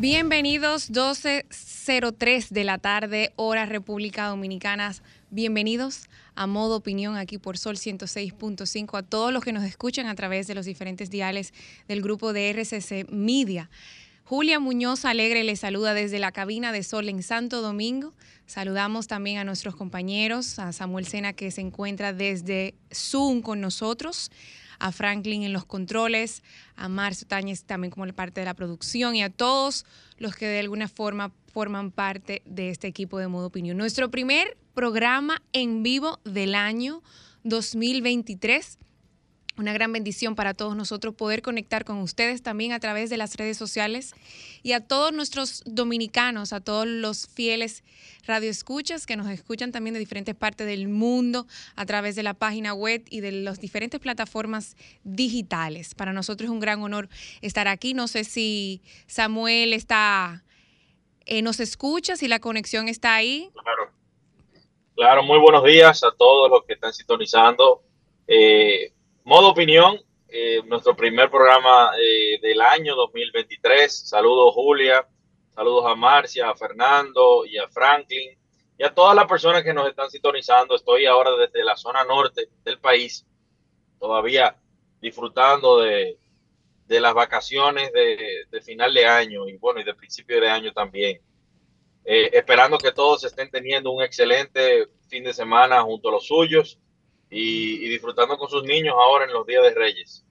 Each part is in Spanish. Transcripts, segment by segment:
Bienvenidos 12.03 de la tarde, hora República Dominicana. Bienvenidos a Modo Opinión aquí por Sol 106.5 a todos los que nos escuchan a través de los diferentes diales del grupo de RCC Media. Julia Muñoz Alegre les saluda desde la cabina de Sol en Santo Domingo. Saludamos también a nuestros compañeros, a Samuel Sena que se encuentra desde Zoom con nosotros, a Franklin en los controles, a Marcio Táñez también como parte de la producción y a todos los que de alguna forma forman parte de este equipo de Modo Opinión. Nuestro primer programa en vivo del año 2023 una gran bendición para todos nosotros poder conectar con ustedes también a través de las redes sociales y a todos nuestros dominicanos, a todos los fieles radioescuchas que nos escuchan también de diferentes partes del mundo a través de la página web y de las diferentes plataformas digitales. Para nosotros es un gran honor estar aquí. No sé si Samuel está, eh, nos escucha, si la conexión está ahí. Claro. Claro, muy buenos días a todos los que están sintonizando. Eh, Modo Opinión, eh, nuestro primer programa eh, del año 2023. Saludos Julia, saludos a Marcia, a Fernando y a Franklin y a todas las personas que nos están sintonizando. Estoy ahora desde la zona norte del país, todavía disfrutando de, las vacaciones de, final de año y bueno, y de principio de año también. Eh, esperando que todos estén teniendo un excelente fin de semana junto a los suyos y, disfrutando con sus niños ahora en los días de Reyes.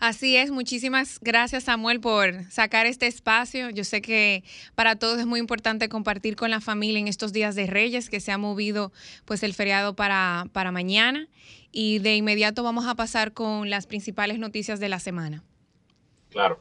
Así es, muchísimas gracias Samuel por sacar este espacio. Yo sé que para todos es muy importante compartir con la familia en estos días de Reyes, que se ha movido pues el feriado para, para mañana. Y de inmediato vamos a pasar con las principales noticias de la semana. Claro.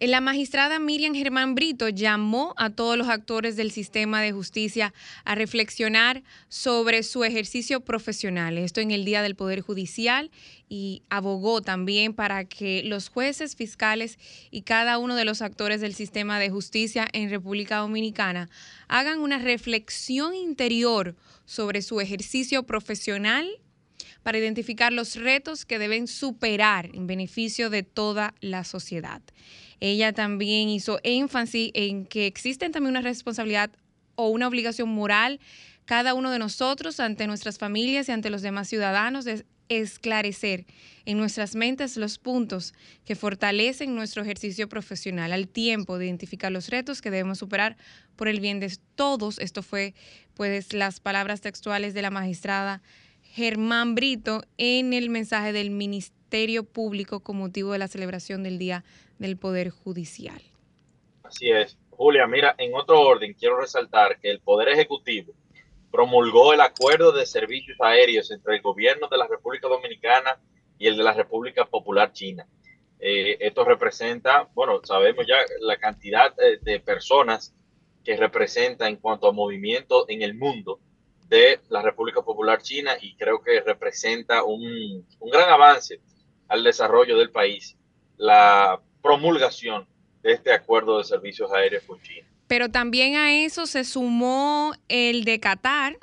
La magistrada Miriam Germán Brito llamó a todos los actores del sistema de justicia a reflexionar sobre su ejercicio profesional, esto en el Día del Poder Judicial, y abogó también para que los jueces, fiscales y cada uno de los actores del sistema de justicia en República Dominicana hagan una reflexión interior sobre su ejercicio profesional para identificar los retos que deben superar en beneficio de toda la sociedad. Ella también hizo énfasis en que existe también una responsabilidad o una obligación moral cada uno de nosotros ante nuestras familias y ante los demás ciudadanos de esclarecer en nuestras mentes los puntos que fortalecen nuestro ejercicio profesional al tiempo de identificar los retos que debemos superar por el bien de todos. Esto fue pues las palabras textuales de la magistrada Germán Brito en el mensaje del Ministerio Público con motivo de la celebración del Día del Poder Judicial. Así es. Julia, mira, en otro orden, quiero resaltar que el Poder Ejecutivo promulgó el acuerdo de servicios aéreos entre el gobierno de la República Dominicana y el de la República Popular China. Eh, esto representa, bueno, sabemos ya la cantidad eh, de personas que representa en cuanto a movimiento en el mundo de la República Popular China y creo que representa un, un gran avance al desarrollo del país. La promulgación de este acuerdo de servicios aéreos con China. Pero también a eso se sumó el de Qatar,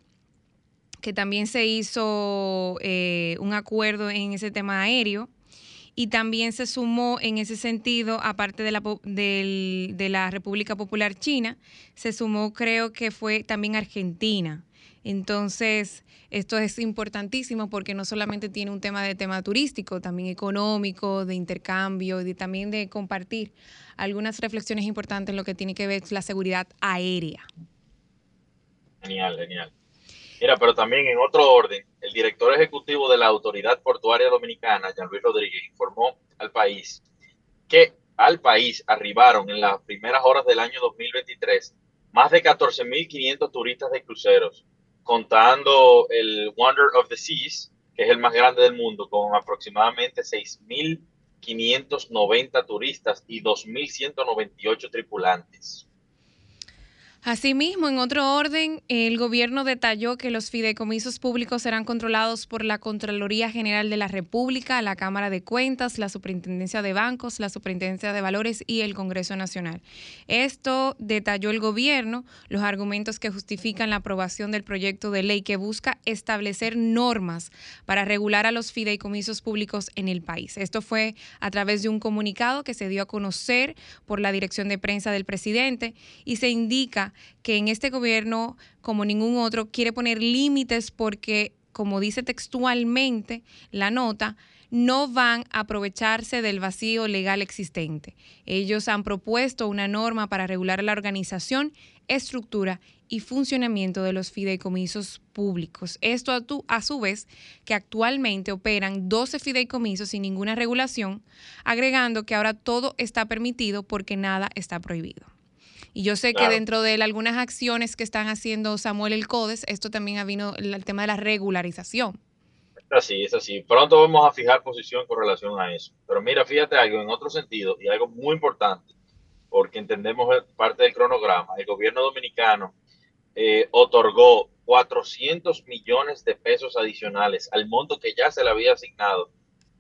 que también se hizo eh, un acuerdo en ese tema aéreo. Y también se sumó en ese sentido, aparte de la, de la República Popular China, se sumó creo que fue también Argentina. Entonces, esto es importantísimo porque no solamente tiene un tema de tema turístico, también económico, de intercambio, y también de compartir algunas reflexiones importantes en lo que tiene que ver la seguridad aérea. Genial, genial. Mira, pero también en otro orden, el director ejecutivo de la Autoridad Portuaria Dominicana, Jean Luis Rodríguez, informó al país que al país arribaron en las primeras horas del año 2023 más de 14.500 turistas de cruceros, contando el Wonder of the Seas, que es el más grande del mundo, con aproximadamente 6.000 590 turistas y 2.198 tripulantes. Asimismo, en otro orden, el gobierno detalló que los fideicomisos públicos serán controlados por la Contraloría General de la República, la Cámara de Cuentas, la Superintendencia de Bancos, la Superintendencia de Valores y el Congreso Nacional. Esto detalló el gobierno, los argumentos que justifican la aprobación del proyecto de ley que busca establecer normas para regular a los fideicomisos públicos en el país. Esto fue a través de un comunicado que se dio a conocer por la Dirección de Prensa del presidente y se indica que en este gobierno, como ningún otro, quiere poner límites porque, como dice textualmente la nota, no van a aprovecharse del vacío legal existente. Ellos han propuesto una norma para regular la organización, estructura y funcionamiento de los fideicomisos públicos. Esto a, su vez que actualmente operan 12 fideicomisos sin ninguna regulación, agregando que ahora todo está permitido porque nada está prohibido. Y yo sé que dentro de algunas acciones que están haciendo Samuel el CODES, esto también ha vino el, tema de la regularización. Es así, es así. Pronto vamos a fijar posición con relación a eso. Pero mira, fíjate algo en otro sentido y algo muy importante, porque entendemos parte del cronograma. El gobierno dominicano eh, otorgó 400 millones de pesos adicionales al monto que ya se le había asignado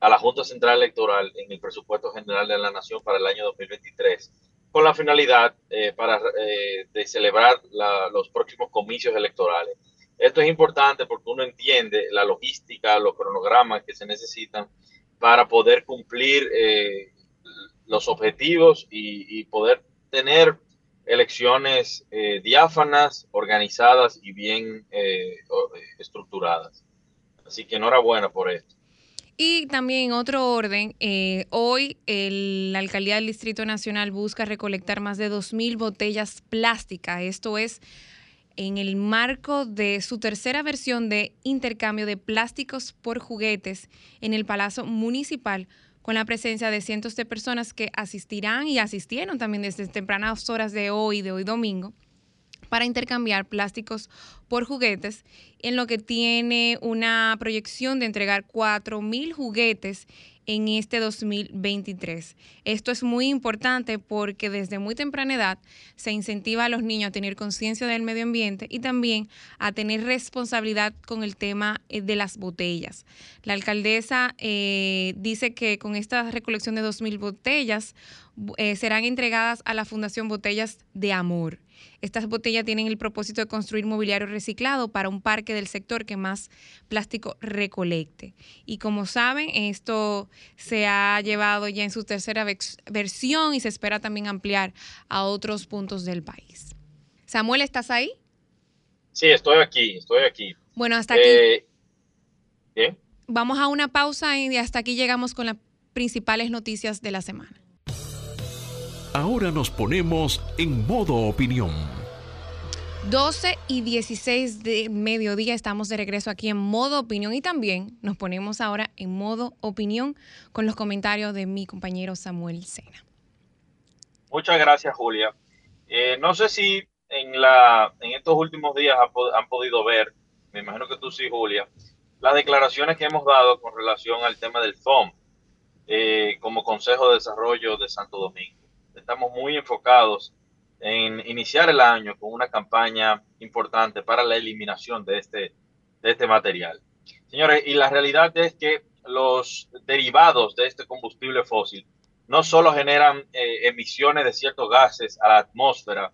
a la Junta Central Electoral en el presupuesto general de la Nación para el año 2023 con la finalidad eh, para, eh, de celebrar los próximos comicios electorales. Esto es importante porque uno entiende la logística, los cronogramas que se necesitan para poder cumplir eh, los objetivos y, poder tener elecciones diáfanas, organizadas y bien estructuradas. Así que enhorabuena por esto. Y también en otro orden, eh, hoy la Alcaldía del Distrito Nacional busca recolectar más de 2.000 botellas plásticas. Esto es en el marco de su tercera versión de intercambio de plásticos por juguetes en el Palacio Municipal con la presencia de cientos de personas que asistirán y asistieron también desde tempranas horas de hoy, de hoy domingo, para intercambiar plásticos por juguetes, en lo que tiene una proyección de entregar 4.000 juguetes en este 2023. Esto es muy importante porque desde muy temprana edad se incentiva a los niños a tener conciencia del medio ambiente y también a tener responsabilidad con el tema eh, de las botellas. La alcaldesa eh, dice que con esta recolección de 2.000 botellas eh, serán entregadas a la Fundación Botellas de Amor. Estas botellas tienen el propósito de construir mobiliario reciclado para un parque del sector que más plástico recolecte. Y como saben, esto se ha llevado ya en su tercera versión y se espera también ampliar a otros puntos del país. Samuel, ¿estás ahí? Sí, estoy aquí, estoy aquí. Bueno, hasta aquí. Eh, Vamos a una pausa y hasta aquí llegamos con las principales noticias de la semana. Ahora nos ponemos en modo opinión. 12 y 16 de mediodía estamos de regreso aquí en modo opinión y también nos ponemos ahora en modo opinión con los comentarios de mi compañero Samuel Sena. Muchas gracias Julia. Eh, no sé si en, la, en estos últimos días han, podido ver, me imagino que tú sí Julia, las declaraciones que hemos dado con relación al tema del FOM eh, como Consejo de Desarrollo de Santo Domingo estamos muy enfocados en iniciar el año con una campaña importante para la eliminación de este, de este material. Señores, y la realidad es que los derivados de este combustible fósil no solo generan eh, emisiones de ciertos gases a la atmósfera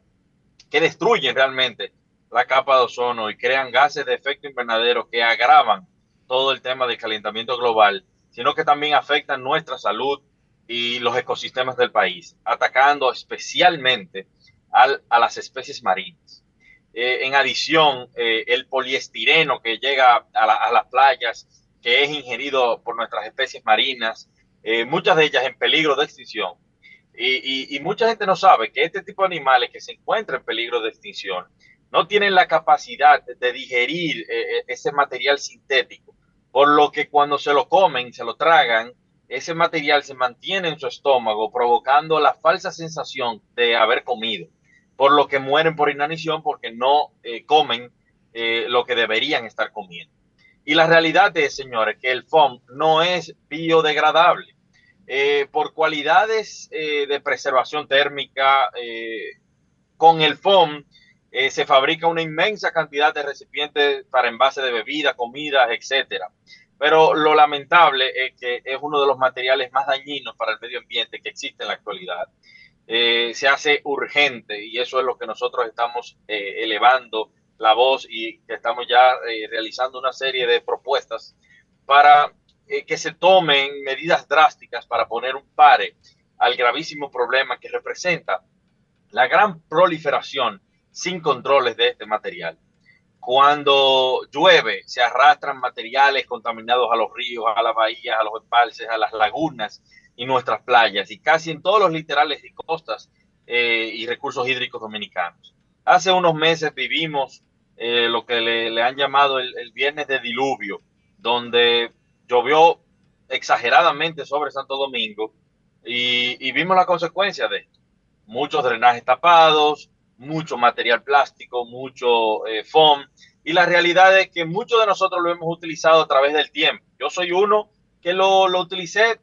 que destruyen realmente la capa de ozono y crean gases de efecto invernadero que agravan todo el tema del calentamiento global, sino que también afectan nuestra salud, y los ecosistemas del país, atacando especialmente a las especies marinas. Eh, en adición, eh, el poliestireno que llega a, las playas, que es ingerido por nuestras especies marinas, eh, muchas de ellas en peligro de extinción. Y, y, mucha gente no sabe que este tipo de animales que se encuentran en peligro de extinción no tienen la capacidad de digerir ese material sintético, por lo que cuando se lo comen, se lo tragan, ese material se mantiene en su estómago, provocando la falsa sensación de haber comido, por lo que mueren por inanición porque no eh, comen eh, lo que deberían estar comiendo. Y la realidad es, señores, que el foam no es biodegradable. eh, por cualidades de preservación térmica, con el foam se fabrica una inmensa cantidad de recipientes para envase de bebidas, comidas, etcétera. Pero lo lamentable es que es uno de los materiales más dañinos para el medio ambiente que existe en la actualidad. se hace urgente y eso es lo que nosotros estamos elevando la voz y que estamos ya eh, realizando una serie de propuestas para eh, que se tomen medidas drásticas para poner un pare al gravísimo problema que representa la gran proliferación sin controles de este material. Cuando llueve, se arrastran materiales contaminados a los ríos, a las bahías, a los embalses, a las lagunas y nuestras playas, y casi en todos los literales y costas eh, y recursos hídricos dominicanos. Hace unos meses vivimos eh, lo que le, han llamado el, viernes de diluvio, donde llovió exageradamente sobre Santo Domingo y, vimos la consecuencia de esto. Muchos drenajes tapados, mucho material plástico, mucho eh, foam. Y la realidad es que muchos de nosotros lo hemos utilizado a través del tiempo. Yo soy uno que lo, lo utilicé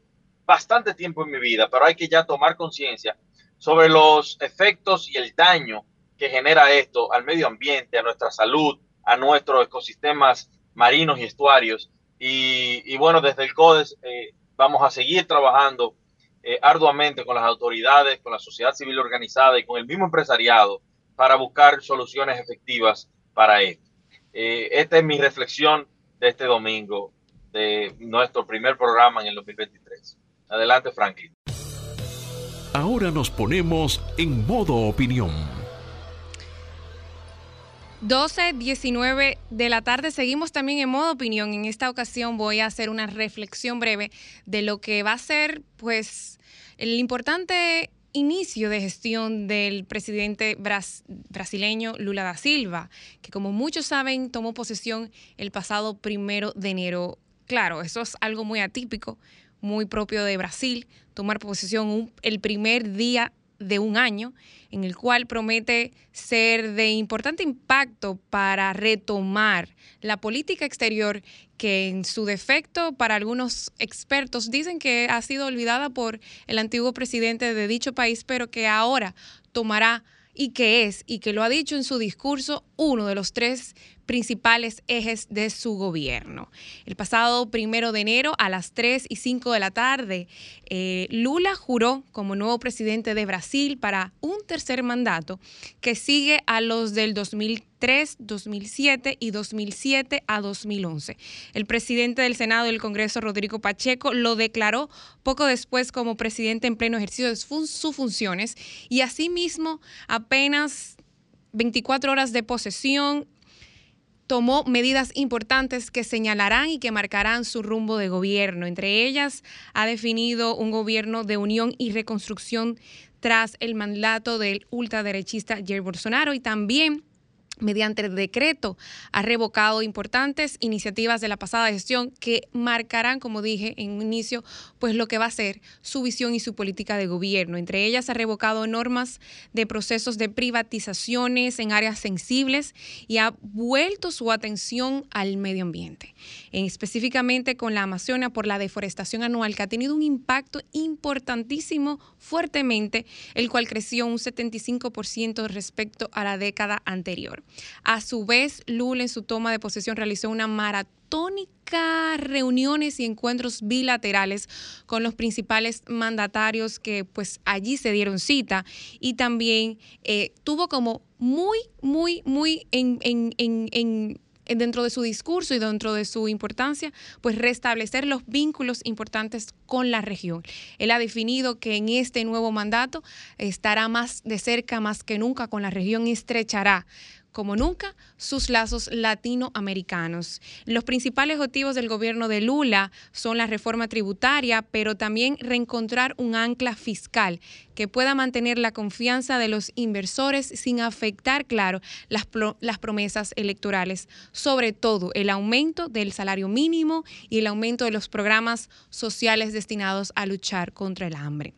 bastante tiempo en mi vida, pero hay que ya tomar conciencia sobre los efectos y el daño que genera esto al medio ambiente, a nuestra salud, a nuestros ecosistemas marinos y estuarios. Y, bueno, desde el CODES eh, vamos a seguir trabajando eh, arduamente con las autoridades, con la sociedad civil organizada y con el mismo empresariado para buscar soluciones efectivas para esto. Eh, esta es mi reflexión de este domingo, de nuestro primer programa en el 2023. Adelante, Franklin. Ahora nos ponemos en modo opinión 12, 19 de la tarde. Seguimos también en modo opinión. En esta ocasión voy a hacer una reflexión breve de lo que va a ser, pues, el importante inicio de gestión del presidente brasileño Lula da Silva, que como muchos saben tomó posesión el pasado primero de enero. Claro, eso es algo muy atípico, muy propio de Brasil, tomar posesión el primer día de un año, en el cual promete ser de importante impacto para retomar la política exterior que en su defecto para algunos expertos dicen que ha sido olvidada por el antiguo presidente de dicho país, pero que ahora tomará y que es, y que lo ha dicho en su discurso, uno de los tres principales ejes de su gobierno. El pasado primero de enero a las 3 y 5 de la tarde, eh, Lula juró como nuevo presidente de Brasil para un tercer mandato que sigue a los del 2003, 2007 y 2007 a 2011. El presidente del Senado del Congreso, Rodrigo Pacheco, lo declaró poco después como presidente en pleno ejercicio de sus funciones y asimismo apenas 24 horas de posesión tomó medidas importantes que señalarán y que marcarán su rumbo de gobierno. Entre ellas, ha definido un gobierno de unión y reconstrucción tras el mandato del ultraderechista Jair Bolsonaro y también mediante el decreto, ha revocado importantes iniciativas de la pasada gestión que marcarán, como dije en un inicio, pues lo que va a ser su visión y su política de gobierno. Entre ellas ha revocado normas de procesos de privatizaciones en áreas sensibles y ha vuelto su atención al medio ambiente, específicamente con la Amazonia por la deforestación anual que ha tenido un impacto importantísimo fuertemente, el cual creció un 75% respecto a la década anterior. A su vez, Lula en su toma de posesión realizó una maratónica reuniones y encuentros bilaterales con los principales mandatarios que pues allí se dieron cita y también eh, tuvo como muy, muy, muy en, en dentro de su discurso y dentro de su importancia, pues restablecer los vínculos importantes con la región. Él ha definido que en este nuevo mandato estará más de cerca, más que nunca con la región y estrechará como nunca sus lazos latinoamericanos. Los principales objetivos del gobierno de Lula son la reforma tributaria, pero también reencontrar un ancla fiscal que pueda mantener la confianza de los inversores sin afectar, claro, las, las promesas electorales, sobre todo el aumento del salario mínimo y el aumento de los programas sociales destinados a luchar contra el hambre.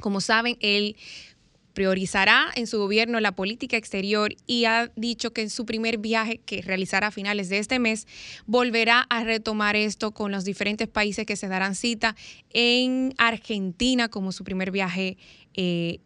Como saben, él priorizará en su gobierno la política exterior y ha dicho que en su primer viaje que realizará a finales de este mes volverá a retomar esto con los diferentes países que se darán cita en Argentina como su primer viaje eh,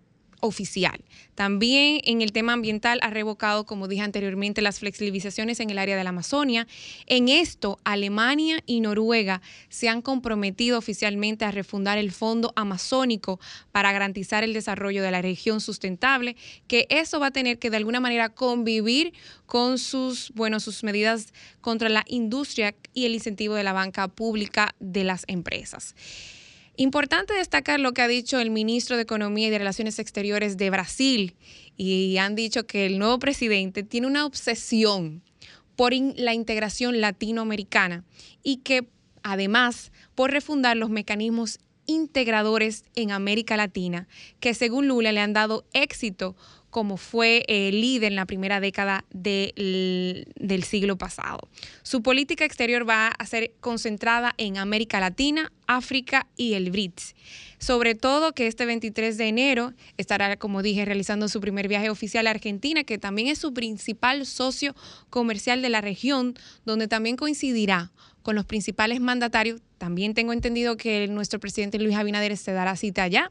oficial. También en el tema ambiental ha revocado, como dije anteriormente, las flexibilizaciones en el área de la Amazonia. En esto, Alemania y Noruega se han comprometido oficialmente a refundar el Fondo Amazónico para garantizar el desarrollo de la región sustentable, que eso va a tener que de alguna manera convivir con sus, bueno, sus medidas contra la industria y el incentivo de la banca pública de las empresas. Importante destacar lo que ha dicho el ministro de Economía y de Relaciones Exteriores de Brasil y han dicho que el nuevo presidente tiene una obsesión por la integración latinoamericana y que además por refundar los mecanismos integradores en América Latina que según Lula le han dado éxito como fue eh, líder en la primera década del siglo pasado. Su política exterior va a ser concentrada en América Latina, África y el BRICS. Sobre todo que este 23 de enero estará, como dije, realizando su primer viaje oficial a Argentina, que también es su principal socio comercial de la región, donde también coincidirá con los principales mandatarios. También tengo entendido que nuestro presidente Luis Abinader se dará cita allá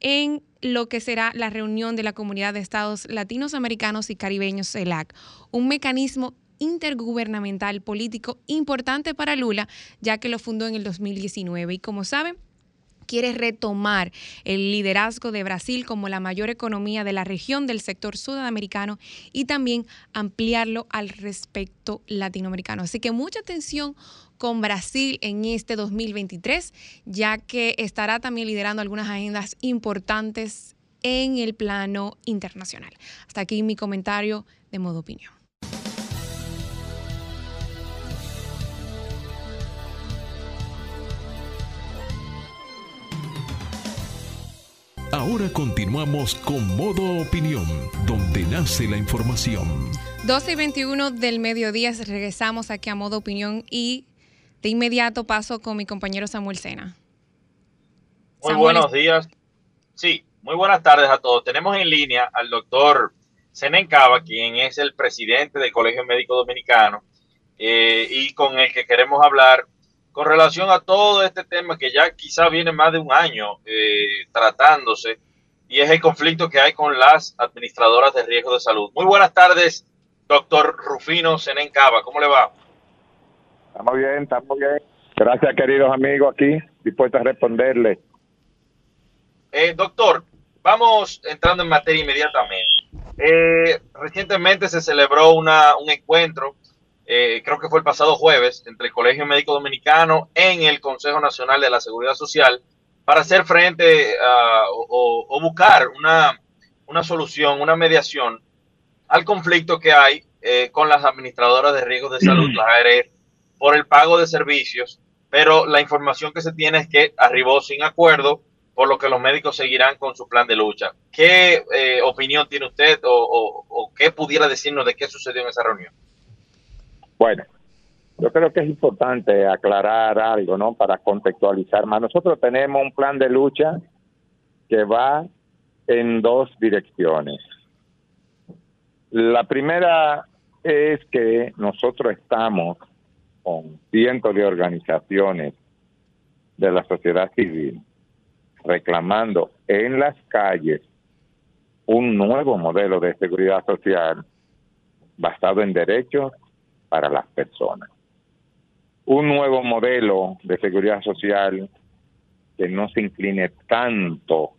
en lo que será la reunión de la Comunidad de Estados Latinos, Americanos y Caribeños, CELAC, un mecanismo intergubernamental político importante para Lula, ya que lo fundó en el 2019. Y como saben, quiere retomar el liderazgo de Brasil como la mayor economía de la región del sector sudamericano y también ampliarlo al respecto latinoamericano. Así que mucha atención con Brasil en este 2023, ya que estará también liderando algunas agendas importantes en el plano internacional. Hasta aquí mi comentario de modo opinión. Ahora continuamos con modo opinión, donde nace la información. 12 y 21 del mediodía regresamos aquí a modo opinión y de inmediato paso con mi compañero Samuel Sena. Muy buenos días. Sí, muy buenas tardes a todos. Tenemos en línea al doctor Sena Cava, quien es el presidente del Colegio Médico Dominicano eh, y con el que queremos hablar con relación a todo este tema que ya quizá viene más de un año eh, tratándose y es el conflicto que hay con las administradoras de riesgo de salud. Muy buenas tardes, doctor Rufino Senen Cava. ¿Cómo le va? Estamos bien, estamos bien. Gracias, queridos amigos, aquí, dispuestos a responderle. Eh, doctor, vamos entrando en materia inmediatamente. Eh, recientemente se celebró una, un encuentro, eh, creo que fue el pasado jueves, entre el Colegio Médico Dominicano en el Consejo Nacional de la Seguridad Social para hacer frente o, buscar una, una, solución, una mediación al conflicto que hay con las administradoras de riesgos de salud, las ARF, por el pago de servicios, pero la información que se tiene es que arribó sin acuerdo, por lo que los médicos seguirán con su plan de lucha. ¿Qué eh, opinión tiene usted o, qué pudiera decirnos de qué sucedió en esa reunión? Bueno, yo creo que es importante aclarar algo, ¿no? Para contextualizar más. Nosotros tenemos un plan de lucha que va en dos direcciones. La primera es que nosotros estamos con cientos de organizaciones de la sociedad civil reclamando en las calles un nuevo modelo de seguridad social basado en derechos para las personas. Un nuevo modelo de seguridad social que no se incline tanto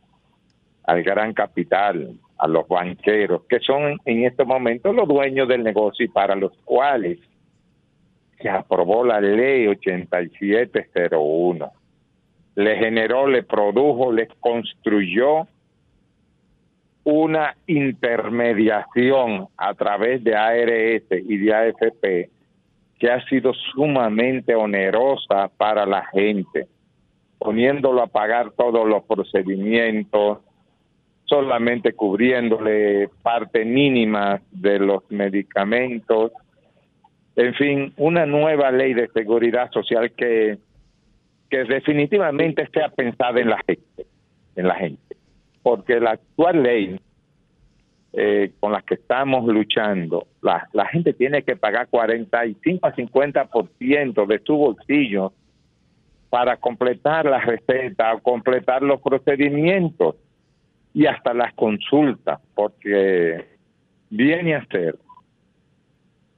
al gran capital, a los banqueros, que son en este momento los dueños del negocio y para los cuales se aprobó la ley 8701. Le generó, le produjo, le construyó una intermediación a través de ARS y de AFP que ha sido sumamente onerosa para la gente, poniéndolo a pagar todos los procedimientos, solamente cubriéndole parte mínima de los medicamentos. En fin, una nueva ley de seguridad social que, que definitivamente sea pensada en la gente, en la gente, porque la actual ley eh, con las que estamos luchando, la, la gente tiene que pagar 45 a 50% de su bolsillo para completar la receta o completar los procedimientos y hasta las consultas, porque viene a ser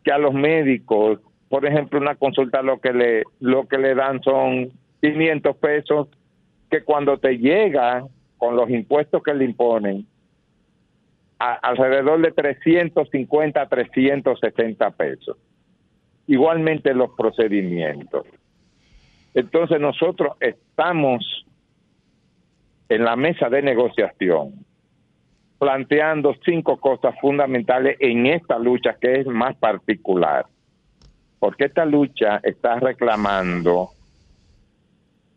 que a los médicos, por ejemplo, una consulta lo que le lo que le dan son 500 pesos que cuando te llega con los impuestos que le imponen alrededor de 350 a 360 pesos. Igualmente los procedimientos. Entonces nosotros estamos en la mesa de negociación planteando cinco cosas fundamentales en esta lucha que es más particular. Porque esta lucha está reclamando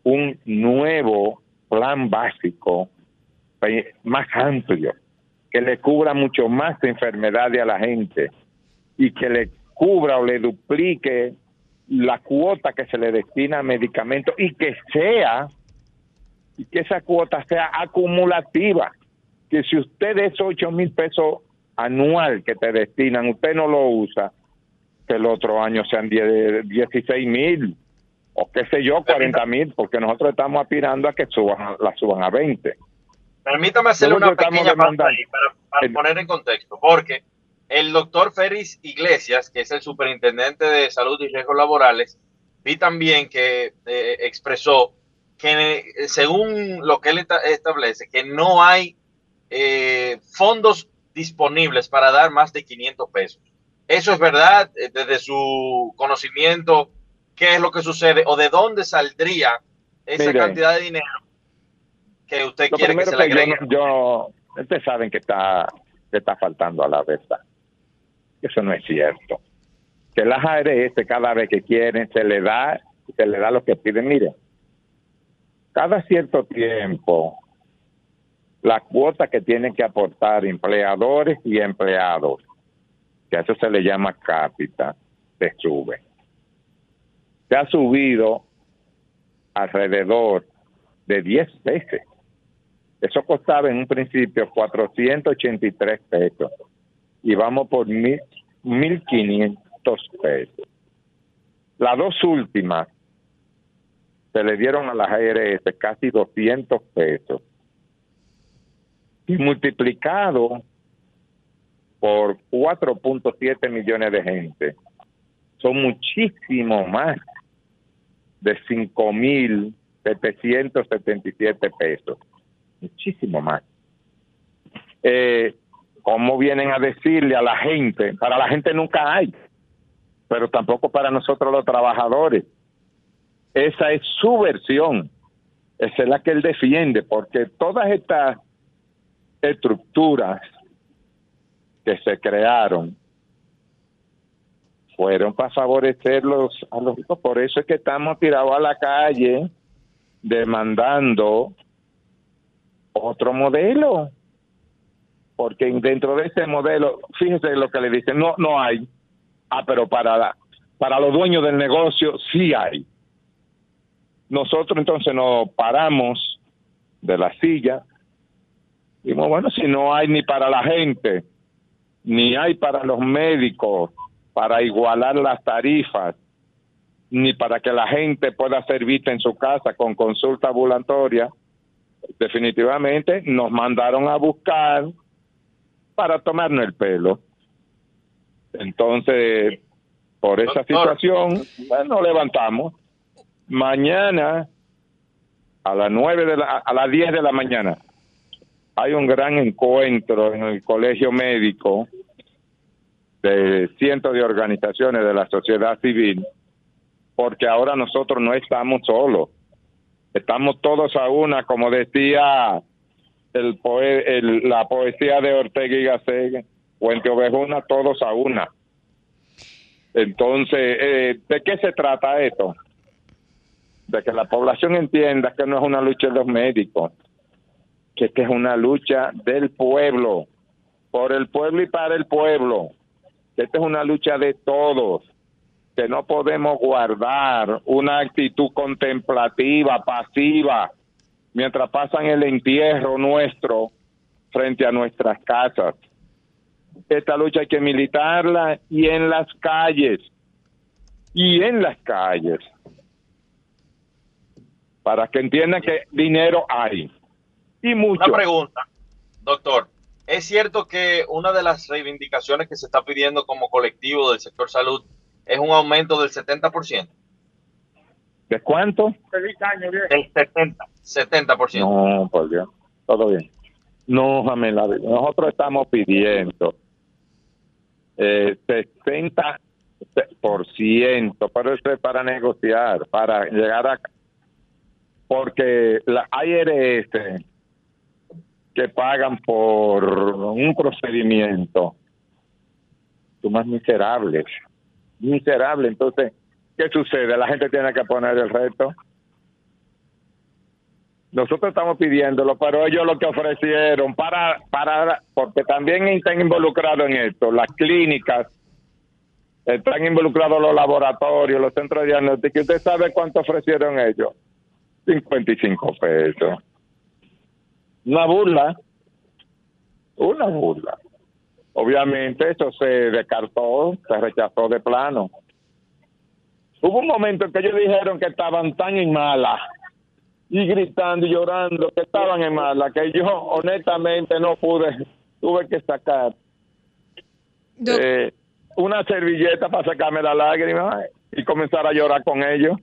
un nuevo plan básico más amplio que le cubra mucho más de enfermedades a la gente y que le cubra o le duplique la cuota que se le destina a medicamentos y que sea, y que esa cuota sea acumulativa, que si usted es 8 mil pesos anual que te destinan, usted no lo usa, que el otro año sean 16 mil o qué sé yo, 40 mil, porque nosotros estamos aspirando a que suban, la suban a 20. Permítame hacerle una pequeña pausa ahí para, poner en contexto, porque el doctor Ferris Iglesias, que es el superintendente de salud y riesgos laborales, vi también que eh, expresó que eh, según lo que él establece, que no hay eh, fondos disponibles para dar más de 500 pesos. ¿Eso es verdad? Desde su conocimiento, ¿qué es lo que sucede? ¿O de dónde saldría esa cantidad de dinero que usted quiere que se le agregue? Yo, ustedes saben que está, que está faltando a la verdad. Eso no es cierto. Que las ARS cada vez que quieren se le da, se le da lo que piden. Miren, cada cierto tiempo la cuota que tienen que aportar empleadores y empleados, que a eso se le llama cápita, se sube. Se ha subido alrededor de 10 veces. Eso costaba en un principio 483 pesos y vamos por 1.500 pesos. Las dos últimas se le dieron a las ARS casi 200 pesos y multiplicado por 4.7 millones de gente, son muchísimo más de 5.777 pesos muchísimo más. Eh, ¿Cómo vienen a decirle a la gente? Para la gente nunca hay, pero tampoco para nosotros los trabajadores. Esa es su versión, esa es la que él defiende, porque todas estas estructuras que se crearon fueron para favorecerlos a los ricos. Por eso es que estamos tirados a la calle demandando otro modelo. Porque dentro de ese modelo, fíjese lo que le dicen, no, no hay. Ah, pero para, para los dueños del negocio sí hay. Nosotros entonces nos paramos de la silla. y bueno, si no hay ni para la gente, ni hay para los médicos, para igualar las tarifas, ni para que la gente pueda ser vista en su casa con consulta ambulatoria, definitivamente nos mandaron a buscar para tomarnos el pelo. Entonces, por esa situación, bueno, levantamos. Mañana a las nueve de la, a las 10 de la mañana hay un gran encuentro en el colegio médico de cientos de organizaciones de la sociedad civil, porque ahora nosotros no estamos solos estamos todos a una, como decía el, la poesía de Ortega y Gasset, Puente Ovejuna, todos a una. Entonces, eh, ¿de qué se trata esto? De que la población entienda que no es una lucha de los médicos, que es una lucha del pueblo, por el pueblo y para el pueblo. Esta es una lucha de todos que no podemos guardar una actitud contemplativa, pasiva, mientras pasan el entierro nuestro frente a nuestras casas. esta lucha hay que militarla y en las calles, y en las calles, para que entiendan que dinero hay. Y mucho. Una pregunta, doctor. ¿Es cierto que una de las reivindicaciones que se está pidiendo como colectivo del sector salud es un aumento del 70%? ¿De cuánto? Feliz año, El 70, 70%. No, por Dios. Todo bien. No, Jamela, nosotros estamos pidiendo eh, 60%, pero eso es para negociar, para llegar a... Porque la ARS que pagan por un procedimiento son más miserables, miserables. Entonces, ¿qué sucede? La gente tiene que poner el reto. Nosotros estamos pidiéndolo, pero ellos lo que ofrecieron para, para, porque también están involucrados en esto, las clínicas, están involucrados los laboratorios, los centros de diagnóstico. ¿Usted sabe cuánto ofrecieron ellos? 55 pesos. Una burla, una burla. Obviamente eso se descartó, se rechazó de plano. Hubo un momento en que ellos dijeron que estaban tan en mala y gritando y llorando que estaban en mala, que yo honestamente no pude, tuve que sacar eh, una servilleta para sacarme la lágrima y comenzar a llorar con ellos.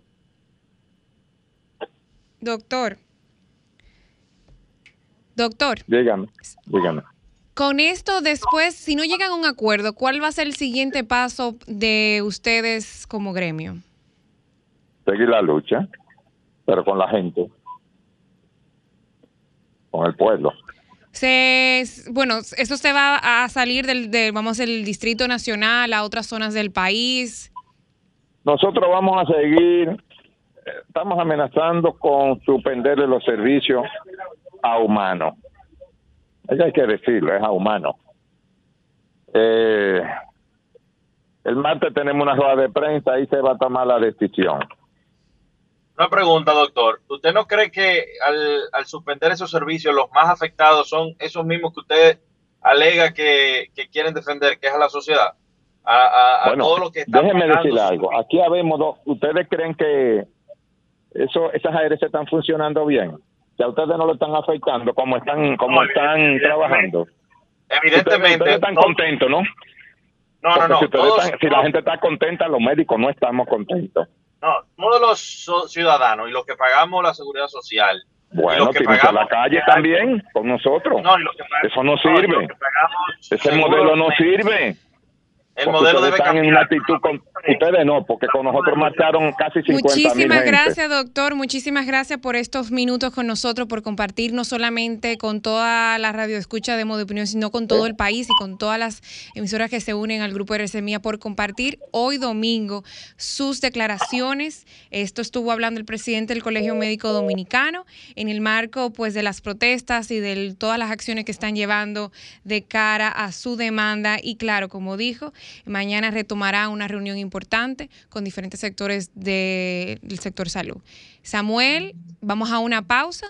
Doctor. Doctor. Dígame, dígame. Con esto, después, si no llegan a un acuerdo, ¿cuál va a ser el siguiente paso de ustedes como gremio? Seguir la lucha, pero con la gente con el pueblo. Se, bueno, eso se va a salir del, vamos, del Distrito Nacional a otras zonas del país. Nosotros vamos a seguir, eh, estamos amenazando con suspenderle los servicios a humanos. Eso hay que decirlo, es a humanos. Eh, el martes tenemos una rueda de prensa, y se va a tomar la decisión. Una pregunta, doctor. ¿Usted no cree que al, suspender esos servicios los más afectados son esos mismos que usted alega que, quieren defender, que es a la sociedad? A, bueno, todo lo que déjeme decir algo. Aquí habemos dos. ¿Ustedes creen que eso, esas ARS están funcionando bien? Que a ustedes no lo están afectando como están, como están trabajando. Evidentemente. Ustedes, están contentos, ¿no? No, no, no. si la gente está contenta, los médicos no estamos contentos. No, todos los ciudadanos y los que pagamos la seguridad social. Bueno, que pagamos la calle también con nosotros. No, Eso no sirve. Ese modelo no sirve. El modelo debe cambiar. en una actitud con ustedes no, porque con nosotros marcharon casi 50 Muchísimas gracias, doctor. Muchísimas gracias por estos minutos con nosotros, por compartir no solamente con toda la radio escucha de modo de opinión, sino con todo el país y con todas las emisoras que se unen al grupo RCMIA por compartir hoy domingo sus declaraciones. Esto estuvo hablando el presidente del Colegio Médico Dominicano en el marco pues de las protestas y de todas las acciones que están llevando de cara a su demanda y claro, como dijo, Mañana retomará una reunión importante con diferentes sectores del sector salud. Samuel, vamos a una pausa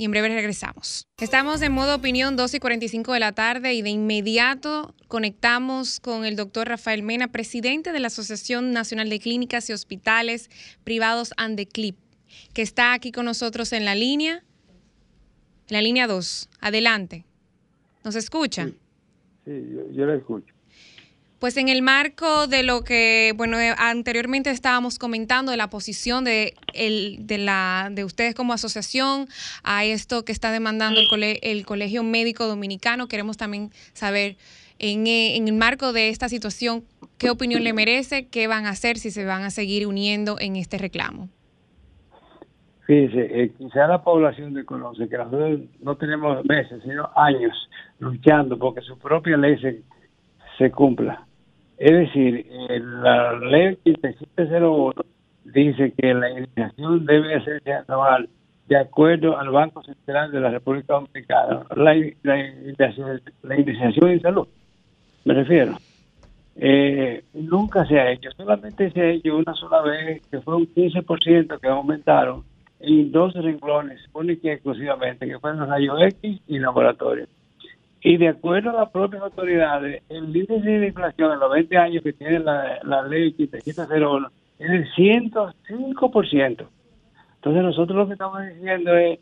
y en breve regresamos. Estamos en modo opinión 12 y 45 de la tarde y de inmediato conectamos con el doctor Rafael Mena, presidente de la Asociación Nacional de Clínicas y Hospitales Privados Andeclip, que está aquí con nosotros en la línea, en la línea 2. Adelante. ¿Nos escucha? Sí, yo, yo la escucho. Pues en el marco de lo que, bueno, eh, anteriormente estábamos comentando de la posición de, el, de, la, de ustedes como asociación a esto que está demandando el, el Colegio Médico Dominicano, queremos también saber en, eh, en, el marco de esta situación, qué opinión le merece, qué van a hacer, si se van a seguir uniendo en este reclamo. Fíjese, eh, quizá la población desconoce que nosotros no tenemos meses, sino años luchando porque su propia ley se, se cumpla es decir, la ley 5701 dice que la iniciación debe hacerse anual de acuerdo al Banco Central de la República Dominicana. La, la, iniciación en salud, me refiero. Eh, nunca se ha hecho, solamente se ha hecho una sola vez, que fue un 15% que aumentaron en dos renglones, única y exclusivamente, que fueron rayos X y laboratorio. Y de acuerdo a las propias autoridades, el índice de inflación en los 20 años que tiene la, la ley 8701 es del 105%. Entonces nosotros lo que estamos diciendo es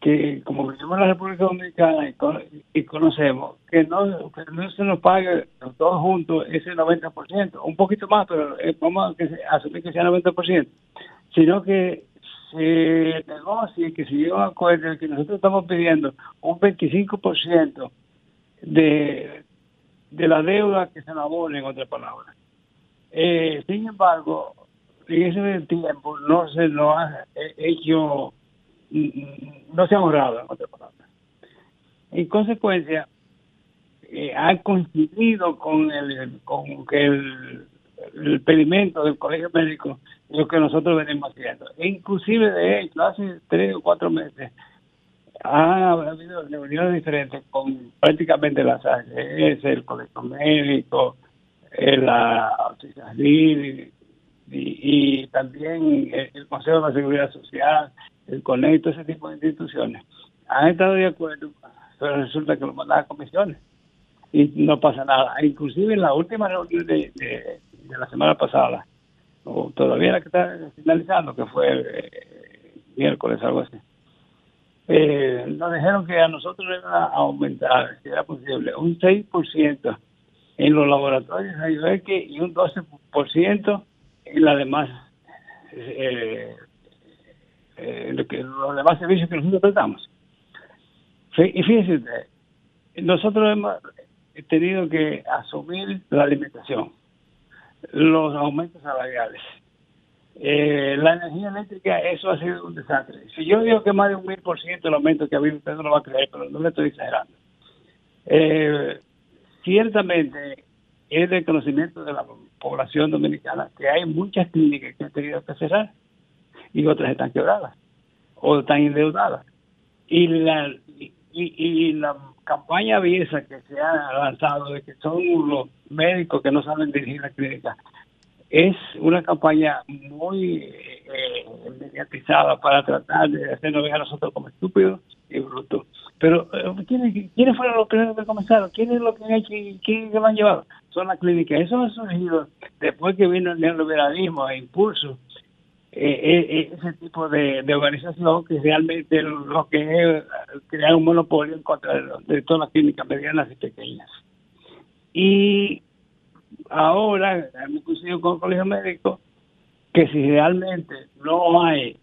que como vivimos en la República Dominicana y, conocemos, que no, no se nos pague todos juntos ese 90%, un poquito más, pero eh, vamos a asumir que sea 90%, sino que se negocie, que se lleve a acuerdo que nosotros estamos pidiendo un 25% de, de la deuda que se nos abone, en otras palabras. Eh, sin embargo, en ese tiempo no se nos ha hecho, no se ha ahorrado, en otras palabras. En consecuencia, eh, ha coincidido con el con que el, el pedimento del colegio médico lo que nosotros venimos haciendo. E inclusive de hecho, hace tres o cuatro meses ha habido reuniones diferentes con prácticamente las AGS, el colegio médico, la y, y, también el, Consejo de la Seguridad Social, el CONECTO, ese tipo de instituciones. Han estado de acuerdo, pero resulta que lo mandan a comisiones y no pasa nada. Inclusive en la última reunión de, la semana pasada, o todavía la que está finalizando, que fue eh, miércoles, algo así, eh, nos dijeron que a nosotros iba a aumentar, si era posible, un 6% en los laboratorios que y un 12% en las demás eh, eh, los demás servicios que nosotros prestamos. Y fíjense nosotros hemos tenido que asumir la alimentación, los aumentos salariales, eh, la energía eléctrica, eso ha sido un desastre. Si yo digo que más de un mil por ciento el aumento que ha habido, usted no lo va a creer, pero no le estoy exagerando. Eh, ciertamente es del conocimiento de la población dominicana que hay muchas clínicas que han tenido que cerrar y otras están quebradas o están endeudadas. Y la, y, la campaña aviesa que se ha lanzado de que son los médicos que no saben dirigir la clínica es una campaña muy eh, mediatizada para tratar de hacernos ver a nosotros como estúpidos y brutos. Pero, eh, ¿quiénes, fueron los primeros que comenzaron? ¿Quiénes lo que han hecho y quiénes lo han llevado? Son las clínicas. Eso ha surgido después que vino el neoliberalismo e impulso eh, eh, ese tipo de, organización que realmente lo que es crear un monopolio en contra de, todas las clínicas medianas y pequeñas. Y ahora hemos conseguido con el colegio médico que si realmente no hay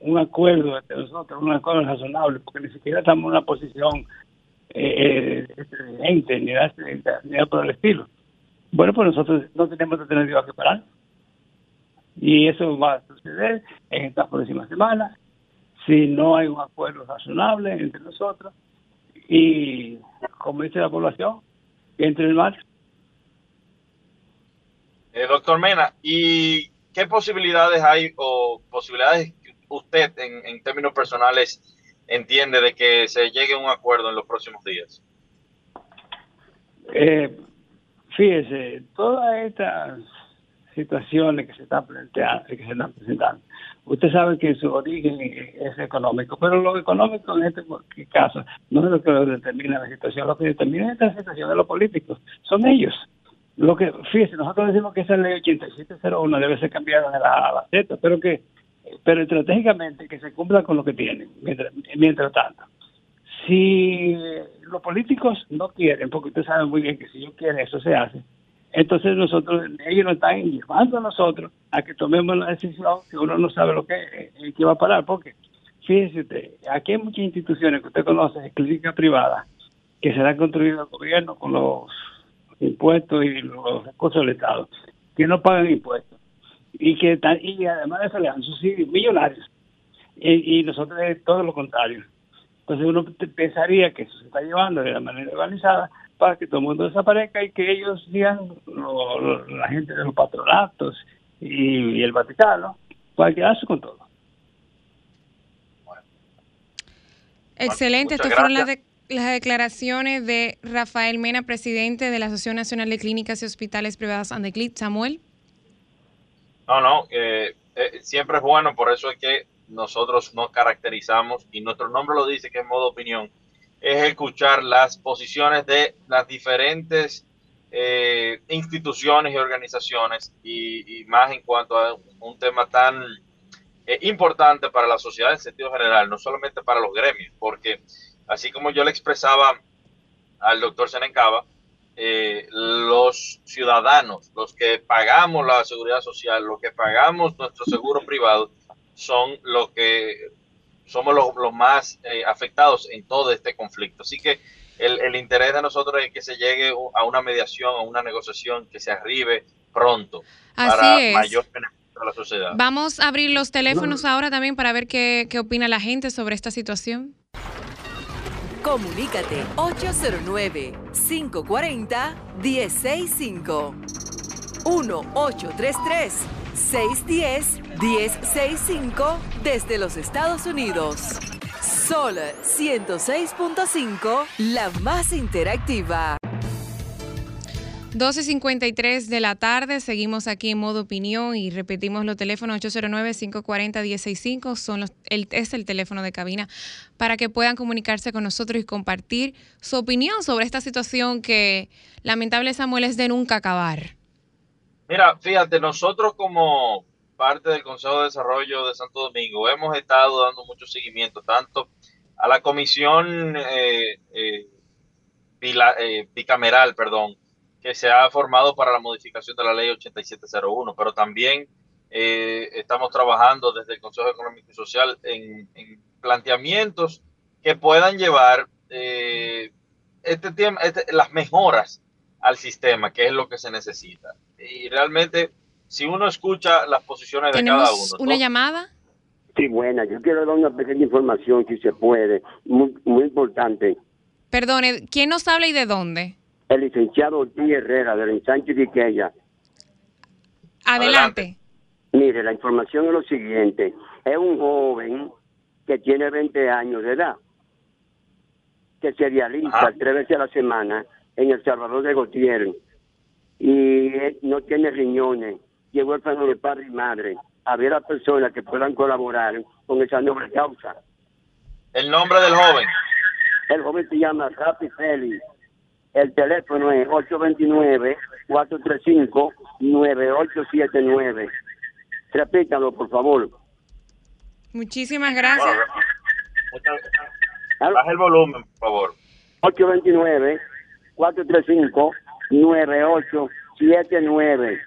un acuerdo entre nosotros, un acuerdo razonable, porque ni siquiera estamos en una posición eh, eh ni nada, ni por el estilo. Bueno, pues nosotros no tenemos alternativa que parar. Y eso va a suceder en esta próxima semana, si no hay un acuerdo razonable entre nosotros y, como dice la población, entre el mar. Eh, doctor Mena, ¿y qué posibilidades hay o posibilidades usted en, términos personales entiende de que se llegue a un acuerdo en los próximos días? Eh, fíjese, todas estas situaciones que se están planteando, que se están presentando, usted sabe que su origen es económico, pero lo económico en este caso no es lo que determina la situación, lo que determina esta situación es los políticos, son ellos. Lo que, fíjese, nosotros decimos que esa ley 8701 debe ser cambiada de la A Z, pero que pero estratégicamente que se cumpla con lo que tienen, mientras, tanto. Si los políticos no quieren, porque usted sabe muy bien que si ellos quieren eso se hace, entonces nosotros, ellos nos están llevando a nosotros a que tomemos la decisión que uno no sabe lo que, eh, que va a parar, porque fíjese usted, aquí hay muchas instituciones que usted conoce, clínicas privadas, que se han construido el gobierno con los impuestos y los recursos del Estado, que no pagan impuestos y que y además de eso le dan subsidios millonarios y, nosotros es todo lo contrario. Entonces uno pensaría que eso se está llevando de la manera organizada para que todo el mundo desaparezca y que ellos digan la gente de los patronatos y, el Vaticano para quedarse con todo Excelente, estas fueron las, las declaraciones de Rafael Mena, presidente de la Asociación Nacional de Clínicas y Hospitales Privadas Andeclit. Samuel. No, no, eh, siempre es bueno, por eso es que nosotros nos caracterizamos y nuestro nombre lo dice que es modo opinión, es escuchar las posiciones de las diferentes eh, instituciones y organizaciones y, más en cuanto a un tema tan eh, importante para la sociedad en sentido general, no solamente para los gremios, porque así como yo le expresaba al doctor Senencaba, eh, los ciudadanos, los que pagamos la seguridad social, los que pagamos nuestro seguro privado, son los que somos los, más eh, afectados en todo este conflicto. Así que el, interés de nosotros es que se llegue a una mediación, a una negociación que se arribe pronto para mayor beneficio de la sociedad. Vamos a abrir los teléfonos ahora también para ver qué, qué opina la gente sobre esta situación. Comunícate 809-540-1065. 1-833-610-1065 desde los Estados Unidos. Sol 106.5, la más interactiva. 12.53 de la tarde, seguimos aquí en modo opinión y repetimos los teléfonos 809-540-165, son los, es el teléfono de cabina para que puedan comunicarse con nosotros y compartir su opinión sobre esta situación que lamentable Samuel es de nunca acabar. Mira, fíjate, nosotros como parte del Consejo de Desarrollo de Santo Domingo hemos estado dando mucho seguimiento tanto a la comisión eh, eh, eh bicameral, perdón, que se ha formado para la modificación de la ley 8701, pero también eh, estamos trabajando desde el Consejo Económico y Social en, planteamientos que puedan llevar eh, este, este, las mejoras al sistema, que es lo que se necesita. Y realmente, si uno escucha las posiciones de cada uno. ¿Una llamada? Sí, buena. Yo quiero dar una pequeña información, si se puede, muy, muy importante. Perdone, ¿quién nos habla y de dónde? el licenciado Ortiz Herrera del ensanche de Iqueya. Adelante. Mire, la información es lo siguiente. Es un joven que tiene 20 años de edad, que se realiza tres veces a la semana en El Salvador de Gautier y no tiene riñones, y es huérfano de padre y madre. Había personas que puedan colaborar con esa noble causa. ¿El nombre del joven? El joven se llama Rafi Félix. El teléfono es 829-435-9879. Repítalo, por favor. Muchísimas gracias. Baja el volumen, por favor. 829-435-9879.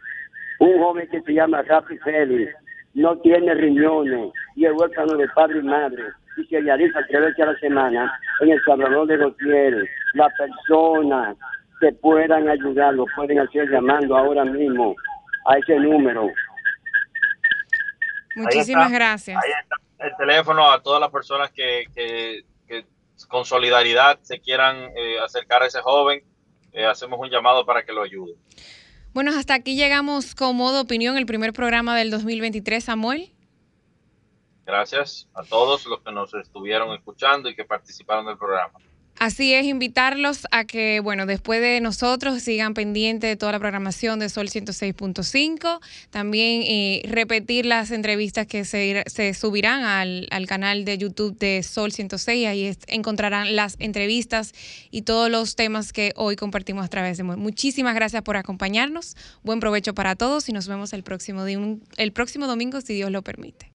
Un joven que se llama Rafi Félix no tiene riñones y es huérfano de padre y madre y se realiza tres veces a la semana en el Salvador de los Cielos. Las personas que puedan ayudarlo pueden hacer llamando ahora mismo a ese número. Muchísimas gracias. Ahí está el teléfono a todas las personas que, que, con solidaridad se quieran eh, acercar a ese joven. Eh, hacemos un llamado para que lo ayude. Bueno, hasta aquí llegamos con modo opinión, el primer programa del 2023, Samuel. Gracias a todos los que nos estuvieron escuchando y que participaron del programa. Así es, invitarlos a que, bueno, después de nosotros sigan pendientes de toda la programación de Sol 106.5. También eh, repetir las entrevistas que se, se subirán al, al, canal de YouTube de Sol 106. Ahí encontrarán las entrevistas y todos los temas que hoy compartimos a través de Muchísimas gracias por acompañarnos. Buen provecho para todos y nos vemos el próximo, el próximo domingo, si Dios lo permite.